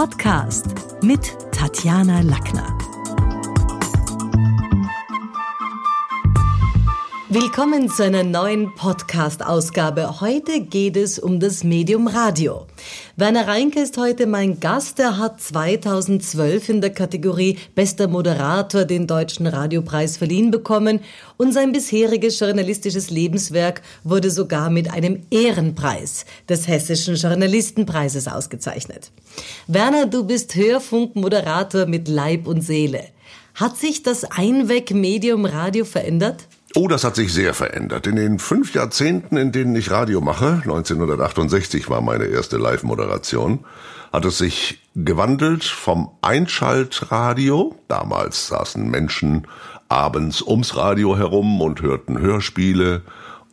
Podcast mit Tatjana Lackner. Willkommen zu einer neuen Podcast-Ausgabe. Heute geht es um das Medium Radio. Werner Reinke ist heute mein Gast. Er hat 2012 in der Kategorie Bester Moderator den Deutschen Radiopreis verliehen bekommen und sein bisheriges journalistisches Lebenswerk wurde sogar mit einem Ehrenpreis des Hessischen Journalistenpreises ausgezeichnet. Werner, du bist Hörfunkmoderator mit Leib und Seele. Hat sich das Einweg-Medium Radio verändert? Oh, das hat sich sehr verändert. In den fünf Jahrzehnten, in denen ich Radio mache, 1968 war meine erste Live-Moderation, hat es sich gewandelt vom Einschaltradio. Damals saßen Menschen abends ums Radio herum und hörten Hörspiele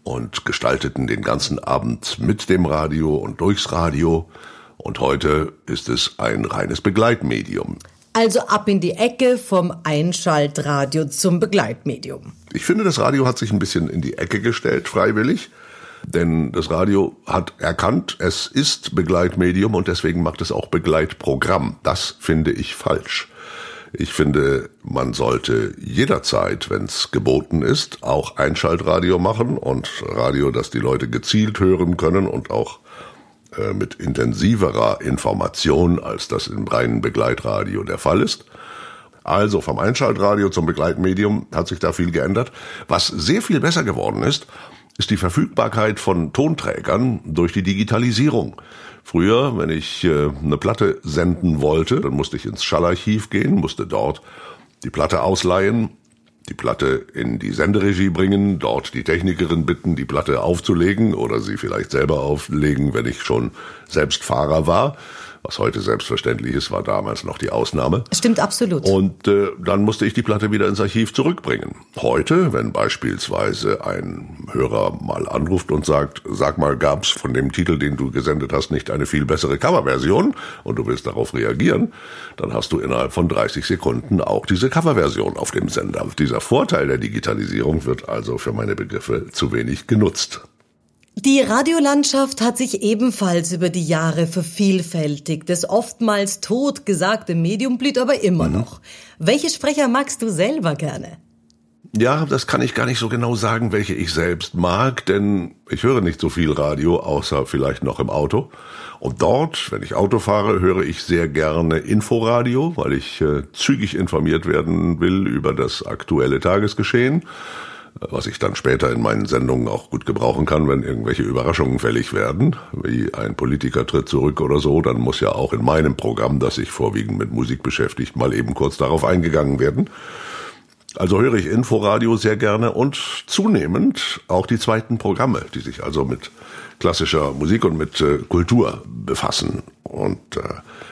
und gestalteten den ganzen Abend mit dem Radio und durchs Radio. Und heute ist es ein reines Begleitmedium. Also ab in die Ecke vom Einschaltradio zum Begleitmedium. Ich finde, das Radio hat sich ein bisschen in die Ecke gestellt, freiwillig. Denn das Radio hat erkannt, es ist Begleitmedium und deswegen macht es auch Begleitprogramm. Das finde ich falsch. Ich finde, man sollte jederzeit, wenn es geboten ist, auch Einschaltradio machen und Radio, das die Leute gezielt hören können und auch äh, mit intensiverer Information, als das im reinen Begleitradio der Fall ist. Also vom Einschaltradio zum Begleitmedium hat sich da viel geändert. Was sehr viel besser geworden ist, ist die Verfügbarkeit von Tonträgern durch die Digitalisierung. Früher, wenn ich äh, eine Platte senden wollte, dann musste ich ins Schallarchiv gehen, musste dort die Platte ausleihen die Platte in die Senderegie bringen, dort die Technikerin bitten, die Platte aufzulegen oder sie vielleicht selber auflegen, wenn ich schon selbst Fahrer war was heute selbstverständlich ist, war damals noch die Ausnahme. Stimmt absolut. Und äh, dann musste ich die Platte wieder ins Archiv zurückbringen. Heute, wenn beispielsweise ein Hörer mal anruft und sagt, sag mal, gab's von dem Titel, den du gesendet hast, nicht eine viel bessere Coverversion und du willst darauf reagieren, dann hast du innerhalb von 30 Sekunden auch diese Coverversion auf dem Sender. Dieser Vorteil der Digitalisierung wird also für meine Begriffe zu wenig genutzt. Die Radiolandschaft hat sich ebenfalls über die Jahre vervielfältigt. Das oftmals tot gesagte Medium blüht aber immer mhm. noch. Welche Sprecher magst du selber gerne? Ja, das kann ich gar nicht so genau sagen, welche ich selbst mag, denn ich höre nicht so viel Radio, außer vielleicht noch im Auto. Und dort, wenn ich Auto fahre, höre ich sehr gerne Inforadio, weil ich äh, zügig informiert werden will über das aktuelle Tagesgeschehen was ich dann später in meinen Sendungen auch gut gebrauchen kann, wenn irgendwelche Überraschungen fällig werden, wie ein Politiker tritt zurück oder so, dann muss ja auch in meinem Programm, das sich vorwiegend mit Musik beschäftigt, mal eben kurz darauf eingegangen werden. Also höre ich Inforadio sehr gerne und zunehmend auch die zweiten Programme, die sich also mit klassischer Musik und mit äh, Kultur befassen. Und äh,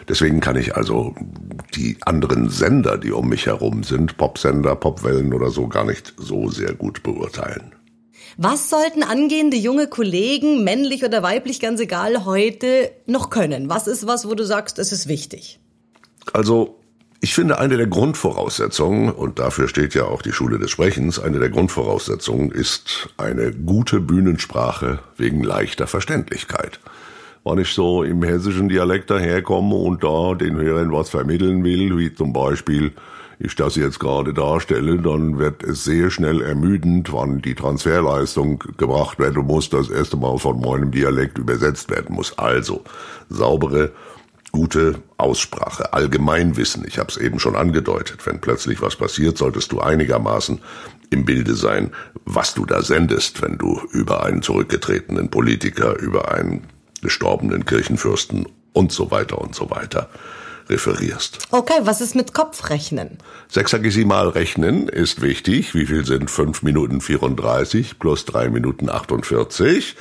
deswegen kann ich also die anderen Sender, die um mich herum sind, Popsender, Popwellen oder so, gar nicht so sehr gut beurteilen. Was sollten angehende junge Kollegen, männlich oder weiblich, ganz egal, heute noch können? Was ist was, wo du sagst, es ist wichtig? Also ich finde, eine der Grundvoraussetzungen, und dafür steht ja auch die Schule des Sprechens, eine der Grundvoraussetzungen ist eine gute Bühnensprache wegen leichter Verständlichkeit. Wenn ich so im hessischen Dialekt daherkomme und da den Hörern was vermitteln will, wie zum Beispiel ich das jetzt gerade darstelle, dann wird es sehr schnell ermüdend, wann die Transferleistung gebracht werden muss, das erste Mal von meinem Dialekt übersetzt werden muss. Also saubere gute Aussprache, Allgemeinwissen. Ich habe es eben schon angedeutet. Wenn plötzlich was passiert, solltest du einigermaßen im Bilde sein, was du da sendest, wenn du über einen zurückgetretenen Politiker, über einen gestorbenen Kirchenfürsten und so weiter und so weiter referierst. Okay, was ist mit Kopfrechnen? Sechsagesimal rechnen ist wichtig. Wie viel sind 5 Minuten 34 plus 3 Minuten 48?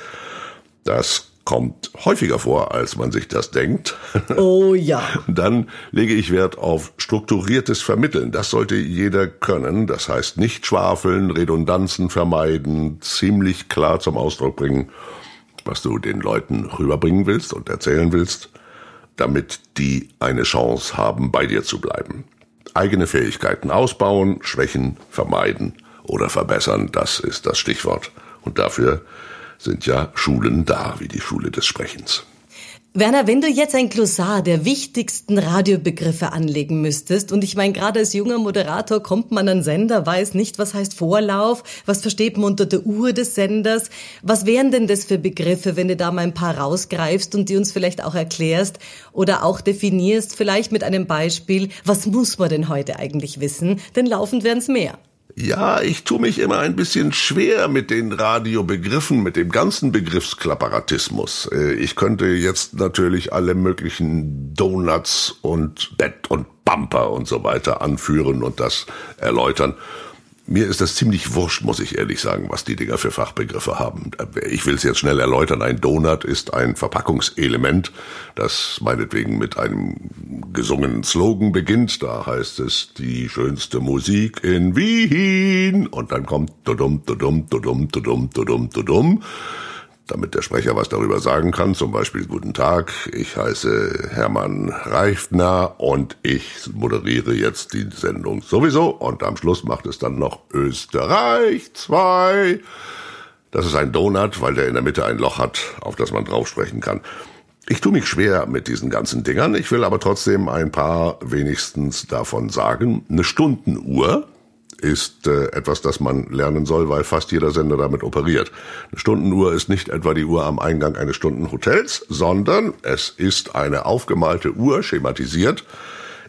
Das kommt häufiger vor, als man sich das denkt. Oh ja. Dann lege ich Wert auf strukturiertes Vermitteln. Das sollte jeder können. Das heißt nicht schwafeln, Redundanzen vermeiden, ziemlich klar zum Ausdruck bringen, was du den Leuten rüberbringen willst und erzählen willst, damit die eine Chance haben, bei dir zu bleiben. Eigene Fähigkeiten ausbauen, Schwächen vermeiden oder verbessern, das ist das Stichwort. Und dafür sind ja Schulen da, wie die Schule des Sprechens. Werner, wenn du jetzt ein Glossar der wichtigsten Radiobegriffe anlegen müsstest, und ich meine, gerade als junger Moderator kommt man an Sender, weiß nicht, was heißt Vorlauf, was versteht man unter der Uhr des Senders, was wären denn das für Begriffe, wenn du da mal ein paar rausgreifst und die uns vielleicht auch erklärst oder auch definierst, vielleicht mit einem Beispiel, was muss man denn heute eigentlich wissen, denn laufend werden es mehr. Ja, ich tue mich immer ein bisschen schwer mit den Radiobegriffen, mit dem ganzen Begriffsklapparatismus. Äh, ich könnte jetzt natürlich alle möglichen Donuts und Bett und Bumper und so weiter anführen und das erläutern. Mir ist das ziemlich wurscht, muss ich ehrlich sagen, was die Dinger für Fachbegriffe haben. Ich will es jetzt schnell erläutern. Ein Donut ist ein Verpackungselement, das meinetwegen mit einem gesungenen Slogan beginnt. Da heißt es die schönste Musik in Wien. Und dann kommt dudum, dudum, dudum, dudum, dudum, dudum damit der Sprecher was darüber sagen kann, zum Beispiel Guten Tag, ich heiße Hermann Reifner und ich moderiere jetzt die Sendung sowieso und am Schluss macht es dann noch Österreich 2. Das ist ein Donut, weil der in der Mitte ein Loch hat, auf das man drauf sprechen kann. Ich tue mich schwer mit diesen ganzen Dingern, ich will aber trotzdem ein paar wenigstens davon sagen. Eine Stundenuhr, ist äh, etwas, das man lernen soll, weil fast jeder Sender damit operiert. Eine Stundenuhr ist nicht etwa die Uhr am Eingang eines Stundenhotels, sondern es ist eine aufgemalte Uhr, schematisiert,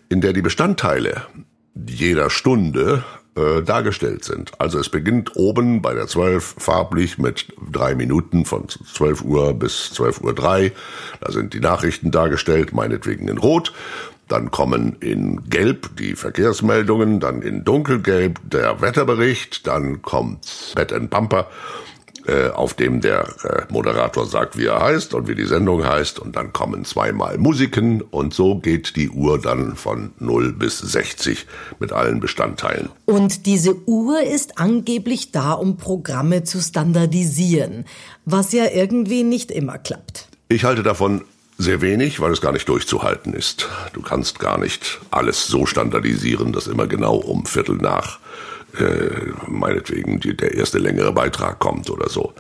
in der die Bestandteile jeder Stunde äh, dargestellt sind. Also es beginnt oben bei der 12 farblich mit drei Minuten von 12 Uhr bis 12 Uhr drei. Da sind die Nachrichten dargestellt, meinetwegen in Rot. Dann kommen in Gelb die Verkehrsmeldungen, dann in Dunkelgelb der Wetterbericht, dann kommt Bed and Bumper, äh, auf dem der äh, Moderator sagt, wie er heißt und wie die Sendung heißt, und dann kommen zweimal Musiken und so geht die Uhr dann von 0 bis 60 mit allen Bestandteilen. Und diese Uhr ist angeblich da, um Programme zu standardisieren, was ja irgendwie nicht immer klappt. Ich halte davon sehr wenig, weil es gar nicht durchzuhalten ist. Du kannst gar nicht alles so standardisieren, dass immer genau um Viertel nach äh, meinetwegen die, der erste längere Beitrag kommt oder so.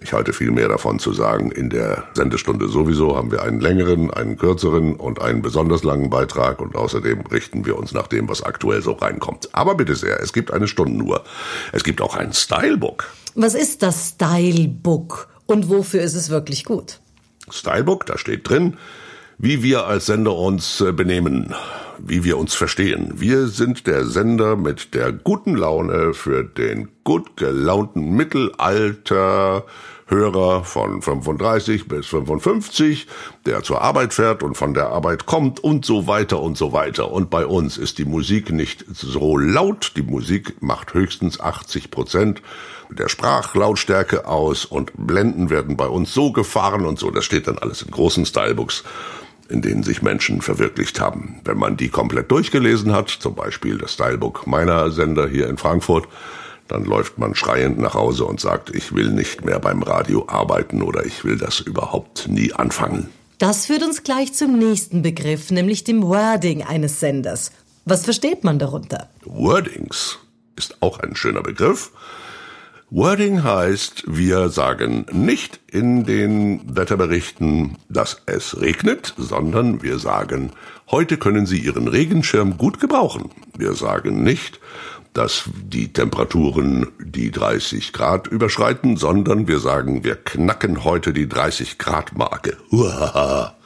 Ich halte viel mehr davon zu sagen, in der Sendestunde sowieso haben wir einen längeren, einen kürzeren und einen besonders langen Beitrag und außerdem richten wir uns nach dem, was aktuell so reinkommt. Aber bitte sehr, es gibt eine Stundenuhr. Es gibt auch ein Stylebook. Was ist das Stylebook und wofür ist es wirklich gut? Stylebook, da steht drin, wie wir als Sender uns äh, benehmen, wie wir uns verstehen. Wir sind der Sender mit der guten Laune für den gut gelaunten Mittelalter Hörer von 35 bis 55, der zur Arbeit fährt und von der Arbeit kommt und so weiter und so weiter. Und bei uns ist die Musik nicht so laut. Die Musik macht höchstens 80 Prozent der Sprachlautstärke aus und Blenden werden bei uns so gefahren und so. Das steht dann alles in großen Stylebooks in denen sich Menschen verwirklicht haben. Wenn man die komplett durchgelesen hat, zum Beispiel das Stylebook meiner Sender hier in Frankfurt, dann läuft man schreiend nach Hause und sagt, ich will nicht mehr beim Radio arbeiten oder ich will das überhaupt nie anfangen. Das führt uns gleich zum nächsten Begriff, nämlich dem Wording eines Senders. Was versteht man darunter? Wordings ist auch ein schöner Begriff. Wording heißt, wir sagen nicht in den Wetterberichten, dass es regnet, sondern wir sagen, heute können Sie Ihren Regenschirm gut gebrauchen. Wir sagen nicht, dass die Temperaturen die 30 Grad überschreiten, sondern wir sagen, wir knacken heute die 30 Grad Marke. Uhaha.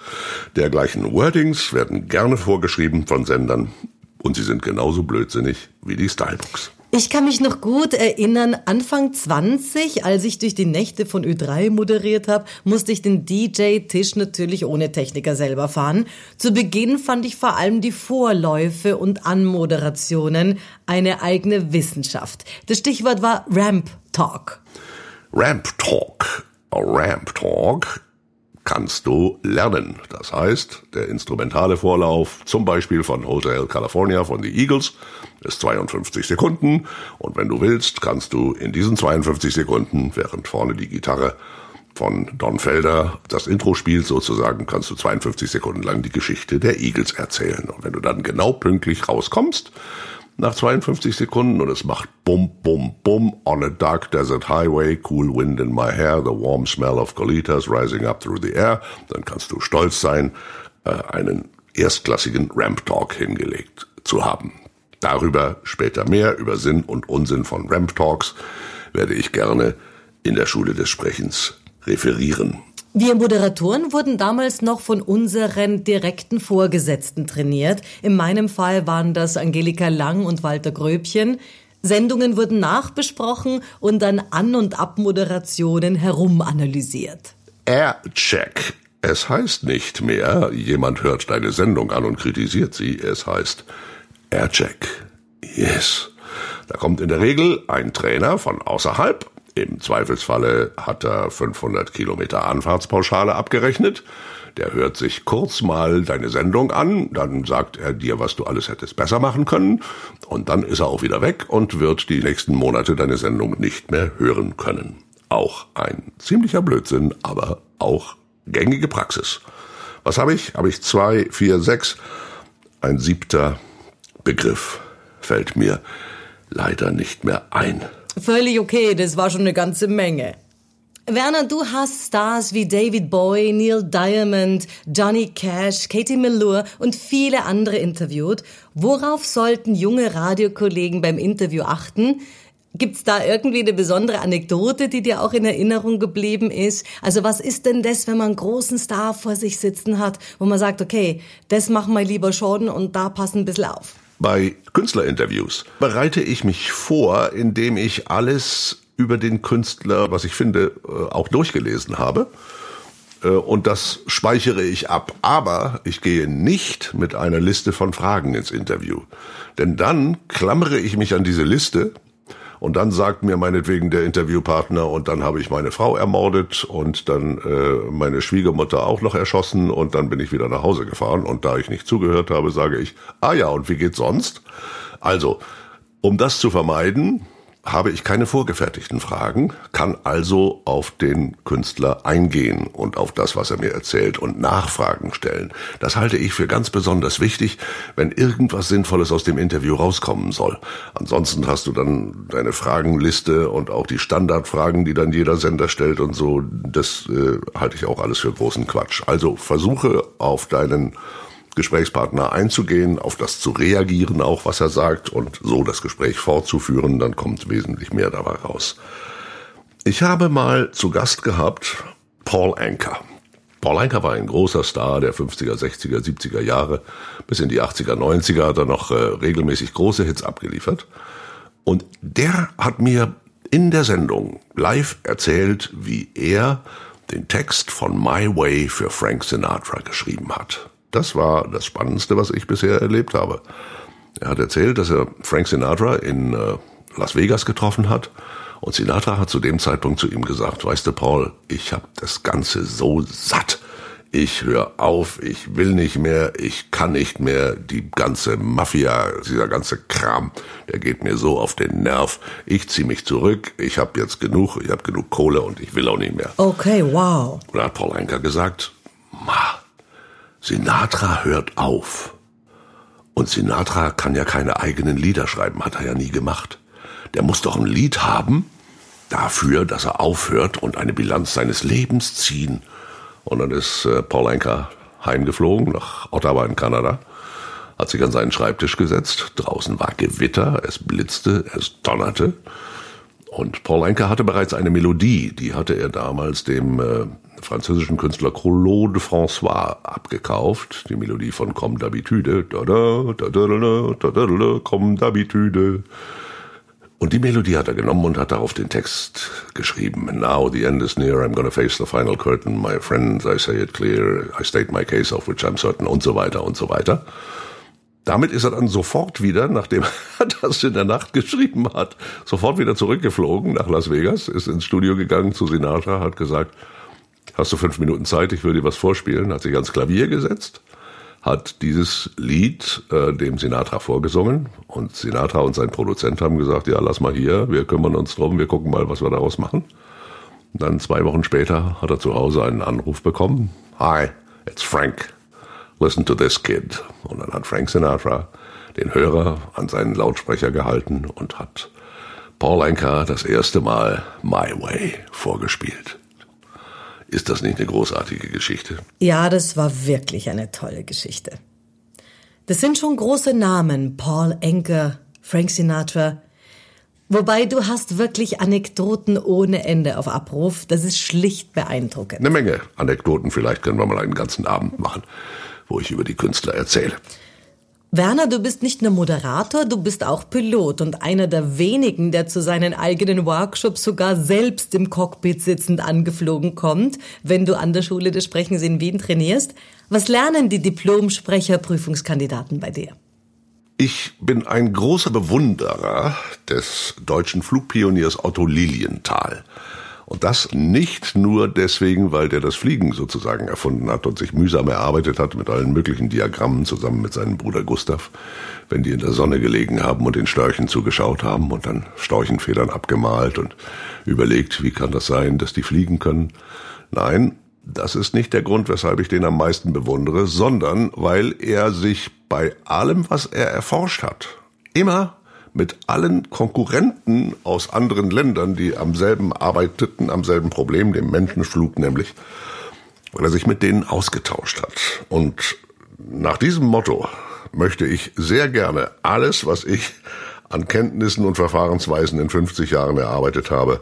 Dergleichen Wordings werden gerne vorgeschrieben von Sendern und sie sind genauso blödsinnig wie die Stylebooks. Ich kann mich noch gut erinnern, Anfang 20, als ich durch die Nächte von Ö3 moderiert habe, musste ich den DJ-Tisch natürlich ohne Techniker selber fahren. Zu Beginn fand ich vor allem die Vorläufe und Anmoderationen eine eigene Wissenschaft. Das Stichwort war Ramp Talk. Ramp Talk. Ramp Talk kannst du lernen. Das heißt, der instrumentale Vorlauf, zum Beispiel von Hotel California von The Eagles, ist 52 Sekunden. Und wenn du willst, kannst du in diesen 52 Sekunden, während vorne die Gitarre von Don Felder das Intro spielt, sozusagen, kannst du 52 Sekunden lang die Geschichte der Eagles erzählen. Und wenn du dann genau pünktlich rauskommst, nach 52 Sekunden und es macht bum, bum, bum on a dark desert highway, cool wind in my hair, the warm smell of colitas rising up through the air, dann kannst du stolz sein, äh, einen erstklassigen Ramp Talk hingelegt zu haben. Darüber später mehr, über Sinn und Unsinn von Ramp Talks, werde ich gerne in der Schule des Sprechens referieren. Wir Moderatoren wurden damals noch von unseren direkten Vorgesetzten trainiert. In meinem Fall waren das Angelika Lang und Walter Gröbchen. Sendungen wurden nachbesprochen und dann An- und Abmoderationen herumanalysiert. Aircheck. Es heißt nicht mehr, jemand hört deine Sendung an und kritisiert sie. Es heißt Aircheck. Yes. Da kommt in der Regel ein Trainer von außerhalb im Zweifelsfalle hat er 500 Kilometer Anfahrtspauschale abgerechnet. Der hört sich kurz mal deine Sendung an, dann sagt er dir, was du alles hättest besser machen können, und dann ist er auch wieder weg und wird die nächsten Monate deine Sendung nicht mehr hören können. Auch ein ziemlicher Blödsinn, aber auch gängige Praxis. Was habe ich? Habe ich zwei, vier, sechs. Ein siebter Begriff fällt mir leider nicht mehr ein. Völlig okay, das war schon eine ganze Menge. Werner, du hast Stars wie David Bowie, Neil Diamond, Johnny Cash, Katie Melua und viele andere interviewt. Worauf sollten junge Radiokollegen beim Interview achten? Gibt's da irgendwie eine besondere Anekdote, die dir auch in Erinnerung geblieben ist? Also was ist denn das, wenn man einen großen Star vor sich sitzen hat, wo man sagt, okay, das machen wir lieber schon und da passen ein bisschen auf? Bei Künstlerinterviews bereite ich mich vor, indem ich alles über den Künstler, was ich finde, äh, auch durchgelesen habe. Äh, und das speichere ich ab. Aber ich gehe nicht mit einer Liste von Fragen ins Interview. Denn dann klammere ich mich an diese Liste und dann sagt mir meinetwegen der Interviewpartner, und dann habe ich meine Frau ermordet und dann äh, meine Schwiegermutter auch noch erschossen und dann bin ich wieder nach Hause gefahren. Und da ich nicht zugehört habe, sage ich, ah ja, und wie geht's sonst? Also, um das zu vermeiden, habe ich keine vorgefertigten Fragen, kann also auf den Künstler eingehen und auf das, was er mir erzählt und Nachfragen stellen. Das halte ich für ganz besonders wichtig, wenn irgendwas Sinnvolles aus dem Interview rauskommen soll. Ansonsten hast du dann deine Fragenliste und auch die Standardfragen, die dann jeder Sender stellt und so. Das äh, halte ich auch alles für großen Quatsch. Also versuche auf deinen Gesprächspartner einzugehen, auf das zu reagieren, auch was er sagt und so das Gespräch fortzuführen, dann kommt wesentlich mehr dabei raus. Ich habe mal zu Gast gehabt Paul Anker. Paul Anker war ein großer Star der 50er, 60er, 70er Jahre. Bis in die 80er, 90er hat er noch äh, regelmäßig große Hits abgeliefert. Und der hat mir in der Sendung live erzählt, wie er den Text von My Way für Frank Sinatra geschrieben hat. Das war das Spannendste, was ich bisher erlebt habe. Er hat erzählt, dass er Frank Sinatra in äh, Las Vegas getroffen hat. Und Sinatra hat zu dem Zeitpunkt zu ihm gesagt, weißt du, Paul, ich habe das Ganze so satt. Ich höre auf, ich will nicht mehr, ich kann nicht mehr. Die ganze Mafia, dieser ganze Kram, der geht mir so auf den Nerv. Ich ziehe mich zurück, ich habe jetzt genug, ich habe genug Kohle und ich will auch nicht mehr. Okay, wow. Und da hat Paul Anker gesagt, Ma, Sinatra hört auf. Und Sinatra kann ja keine eigenen Lieder schreiben, hat er ja nie gemacht. Der muss doch ein Lied haben dafür, dass er aufhört und eine Bilanz seines Lebens ziehen. Und dann ist äh, Paul Anker heimgeflogen nach Ottawa in Kanada, hat sich an seinen Schreibtisch gesetzt. Draußen war Gewitter, es blitzte, es donnerte. Und Paul Anker hatte bereits eine Melodie, die hatte er damals dem äh, französischen Künstler Claude François abgekauft. Die Melodie von Comme d'habitude. Da da, da da da da da da, Comme d'habitude. Und die Melodie hat er genommen und hat darauf den Text geschrieben. Now the end is near, I'm gonna face the final curtain. My friends, I say it clear, I state my case of which I'm certain und so weiter und so weiter. Damit ist er dann sofort wieder, nachdem er das in der Nacht geschrieben hat, sofort wieder zurückgeflogen nach Las Vegas, ist ins Studio gegangen zu Sinatra, hat gesagt, hast du fünf Minuten Zeit, ich will dir was vorspielen, hat sich ans Klavier gesetzt, hat dieses Lied äh, dem Sinatra vorgesungen und Sinatra und sein Produzent haben gesagt, ja, lass mal hier, wir kümmern uns drum, wir gucken mal, was wir daraus machen. Und dann zwei Wochen später hat er zu Hause einen Anruf bekommen. Hi, it's Frank. Listen to this kid. Und dann hat Frank Sinatra den Hörer an seinen Lautsprecher gehalten und hat Paul Anka das erste Mal My Way vorgespielt. Ist das nicht eine großartige Geschichte? Ja, das war wirklich eine tolle Geschichte. Das sind schon große Namen, Paul Anka, Frank Sinatra. Wobei du hast wirklich Anekdoten ohne Ende auf Abruf. Das ist schlicht beeindruckend. Eine Menge Anekdoten. Vielleicht können wir mal einen ganzen Abend machen, wo ich über die Künstler erzähle. Werner, du bist nicht nur Moderator, du bist auch Pilot und einer der wenigen, der zu seinen eigenen Workshops sogar selbst im Cockpit sitzend angeflogen kommt, wenn du an der Schule des Sprechens in Wien trainierst. Was lernen die Diplom-Sprecher-Prüfungskandidaten bei dir? Ich bin ein großer Bewunderer des deutschen Flugpioniers Otto Lilienthal. Und das nicht nur deswegen, weil der das Fliegen sozusagen erfunden hat und sich mühsam erarbeitet hat mit allen möglichen Diagrammen zusammen mit seinem Bruder Gustav, wenn die in der Sonne gelegen haben und den Störchen zugeschaut haben und dann Storchenfedern abgemalt und überlegt, wie kann das sein, dass die fliegen können. Nein, das ist nicht der Grund, weshalb ich den am meisten bewundere, sondern weil er sich bei allem, was er erforscht hat, immer mit allen Konkurrenten aus anderen Ländern, die am selben arbeiteten, am selben Problem, dem Menschenflug nämlich, weil er sich mit denen ausgetauscht hat. Und nach diesem Motto möchte ich sehr gerne alles, was ich an Kenntnissen und Verfahrensweisen in 50 Jahren erarbeitet habe,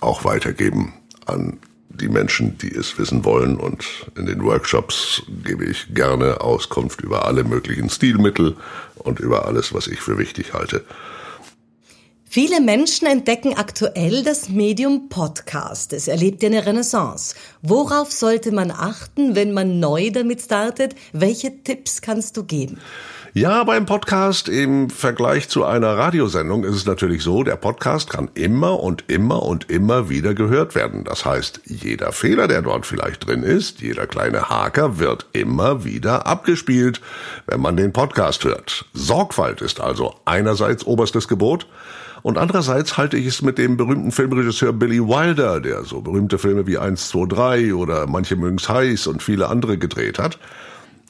auch weitergeben an die Menschen, die es wissen wollen. Und in den Workshops gebe ich gerne Auskunft über alle möglichen Stilmittel und über alles, was ich für wichtig halte. Viele Menschen entdecken aktuell das Medium Podcast. Es erlebt eine Renaissance. Worauf sollte man achten, wenn man neu damit startet? Welche Tipps kannst du geben? Ja, beim Podcast im Vergleich zu einer Radiosendung ist es natürlich so, der Podcast kann immer und immer und immer wieder gehört werden. Das heißt, jeder Fehler, der dort vielleicht drin ist, jeder kleine Haker wird immer wieder abgespielt, wenn man den Podcast hört. Sorgfalt ist also einerseits oberstes Gebot, und andererseits halte ich es mit dem berühmten Filmregisseur Billy Wilder, der so berühmte Filme wie 1, 2, 3 oder Manche mögen's heiß und viele andere gedreht hat,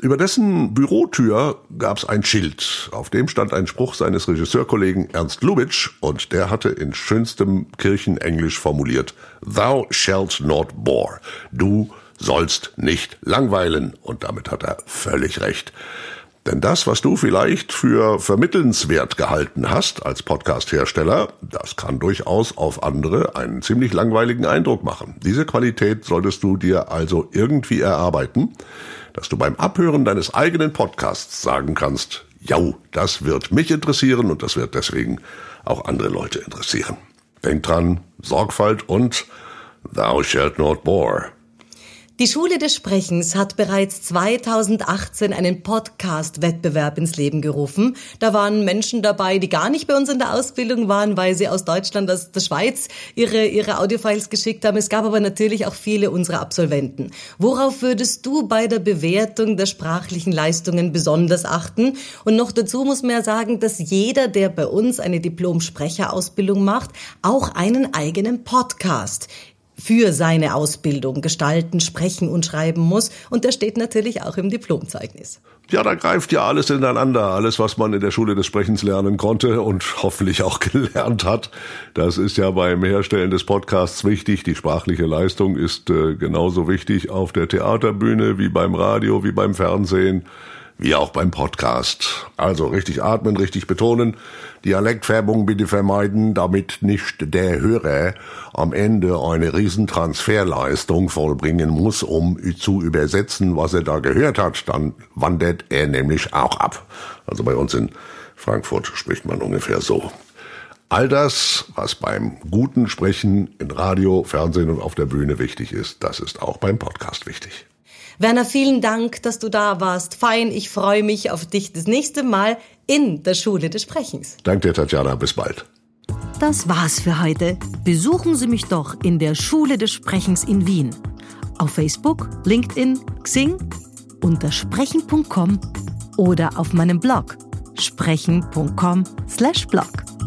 über dessen Bürotür gab's ein Schild. Auf dem stand ein Spruch seines Regisseurkollegen Ernst Lubitsch und der hatte in schönstem Kirchenenglisch formuliert, Thou shalt not bore. Du sollst nicht langweilen. Und damit hat er völlig recht. Denn das, was du vielleicht für vermittelnswert gehalten hast als Podcast-Hersteller, das kann durchaus auf andere einen ziemlich langweiligen Eindruck machen. Diese Qualität solltest du dir also irgendwie erarbeiten dass du beim Abhören deines eigenen Podcasts sagen kannst, ja, das wird mich interessieren und das wird deswegen auch andere Leute interessieren. Denk dran, Sorgfalt und Thou shalt not bore. Die Schule des Sprechens hat bereits 2018 einen Podcast-Wettbewerb ins Leben gerufen. Da waren Menschen dabei, die gar nicht bei uns in der Ausbildung waren, weil sie aus Deutschland, aus der Schweiz ihre, ihre Audiofiles geschickt haben. Es gab aber natürlich auch viele unserer Absolventen. Worauf würdest du bei der Bewertung der sprachlichen Leistungen besonders achten? Und noch dazu muss man ja sagen, dass jeder, der bei uns eine Diplom-Sprecherausbildung macht, auch einen eigenen Podcast für seine Ausbildung gestalten, sprechen und schreiben muss. Und der steht natürlich auch im Diplomzeugnis. Ja, da greift ja alles ineinander. Alles, was man in der Schule des Sprechens lernen konnte und hoffentlich auch gelernt hat. Das ist ja beim Herstellen des Podcasts wichtig. Die sprachliche Leistung ist äh, genauso wichtig auf der Theaterbühne wie beim Radio, wie beim Fernsehen wie auch beim Podcast. Also richtig atmen, richtig betonen, Dialektfärbung bitte vermeiden, damit nicht der Hörer am Ende eine Riesentransferleistung vollbringen muss, um zu übersetzen, was er da gehört hat. Dann wandert er nämlich auch ab. Also bei uns in Frankfurt spricht man ungefähr so. All das, was beim guten Sprechen in Radio, Fernsehen und auf der Bühne wichtig ist, das ist auch beim Podcast wichtig. Werner, vielen Dank, dass du da warst. Fein, ich freue mich auf dich das nächste Mal in der Schule des Sprechens. Danke dir, Tatjana. Bis bald. Das war's für heute. Besuchen Sie mich doch in der Schule des Sprechens in Wien. Auf Facebook, LinkedIn, Xing, unter sprechen.com oder auf meinem Blog sprechen.com/blog.